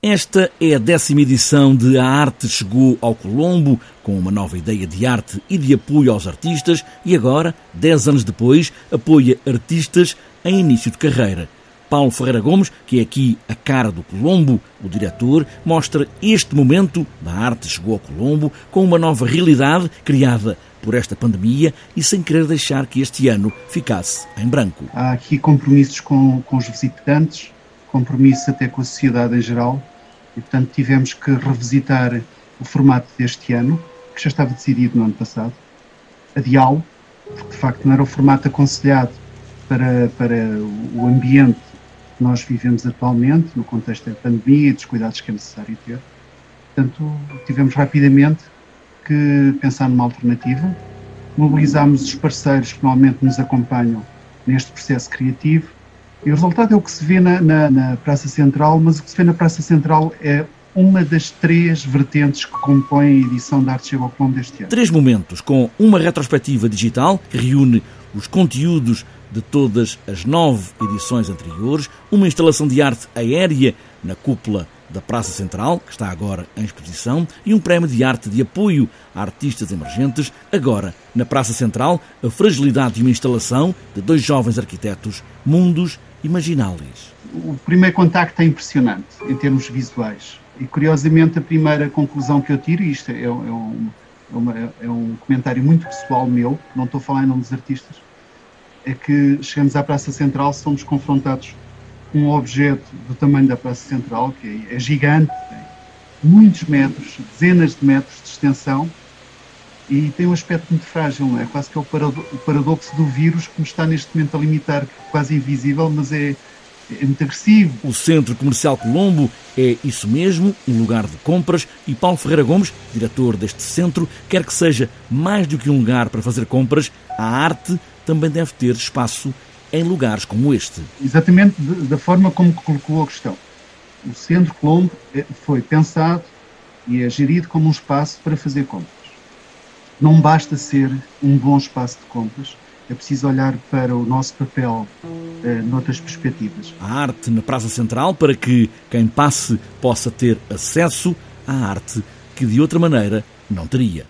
Esta é a décima edição de A Arte Chegou ao Colombo, com uma nova ideia de arte e de apoio aos artistas, e agora, dez anos depois, apoia artistas em início de carreira. Paulo Ferreira Gomes, que é aqui a cara do Colombo, o diretor, mostra este momento da arte chegou ao Colombo com uma nova realidade criada por esta pandemia e sem querer deixar que este ano ficasse em branco. Há aqui compromissos com, com os visitantes, compromisso até com a sociedade em geral, e portanto tivemos que revisitar o formato deste ano, que já estava decidido no ano passado, adiá-lo, porque de facto não era o formato aconselhado para, para o ambiente que nós vivemos atualmente, no contexto da pandemia e dos cuidados que é necessário ter. Portanto, tivemos rapidamente que pensar numa alternativa, mobilizámos os parceiros que normalmente nos acompanham neste processo criativo e o resultado é o que se vê na, na, na, Praça Central, mas o que se vê na Praça Central é uma das três vertentes que compõem a edição da Arte Chega ao deste ano. Três momentos, com uma retrospectiva digital que reúne os conteúdos de todas as nove edições anteriores, uma instalação de arte aérea na cúpula da Praça Central, que está agora em exposição, e um prémio de arte de apoio a artistas emergentes, agora na Praça Central, a fragilidade de uma instalação de dois jovens arquitetos, mundos imagináveis. O primeiro contacto é impressionante em termos visuais. E curiosamente, a primeira conclusão que eu tiro, e isto é, é, um, é, uma, é um comentário muito pessoal meu, não estou a falar em nome dos artistas, é que chegamos à Praça Central, somos confrontados um objeto do tamanho da Praça Central, que é, é gigante, tem muitos metros, dezenas de metros de extensão e tem um aspecto muito frágil, é? Quase que é o, paradoxo do vírus que nos está neste momento a limitar, é quase invisível, mas é, é muito agressivo. O Centro Comercial Colombo é isso mesmo, um lugar de compras, e Paulo Ferreira Gomes, diretor deste centro, quer que seja mais do que um lugar para fazer compras, a arte também deve ter espaço em lugares como este. Exatamente da forma como colocou a questão. O Centro Colombo é, foi pensado e é gerido como um espaço para fazer compras. Não basta ser um bom espaço de compras, é preciso olhar para o nosso papel eh, noutras perspectivas. A arte na Praça Central para que quem passe possa ter acesso à arte que de outra maneira não teria.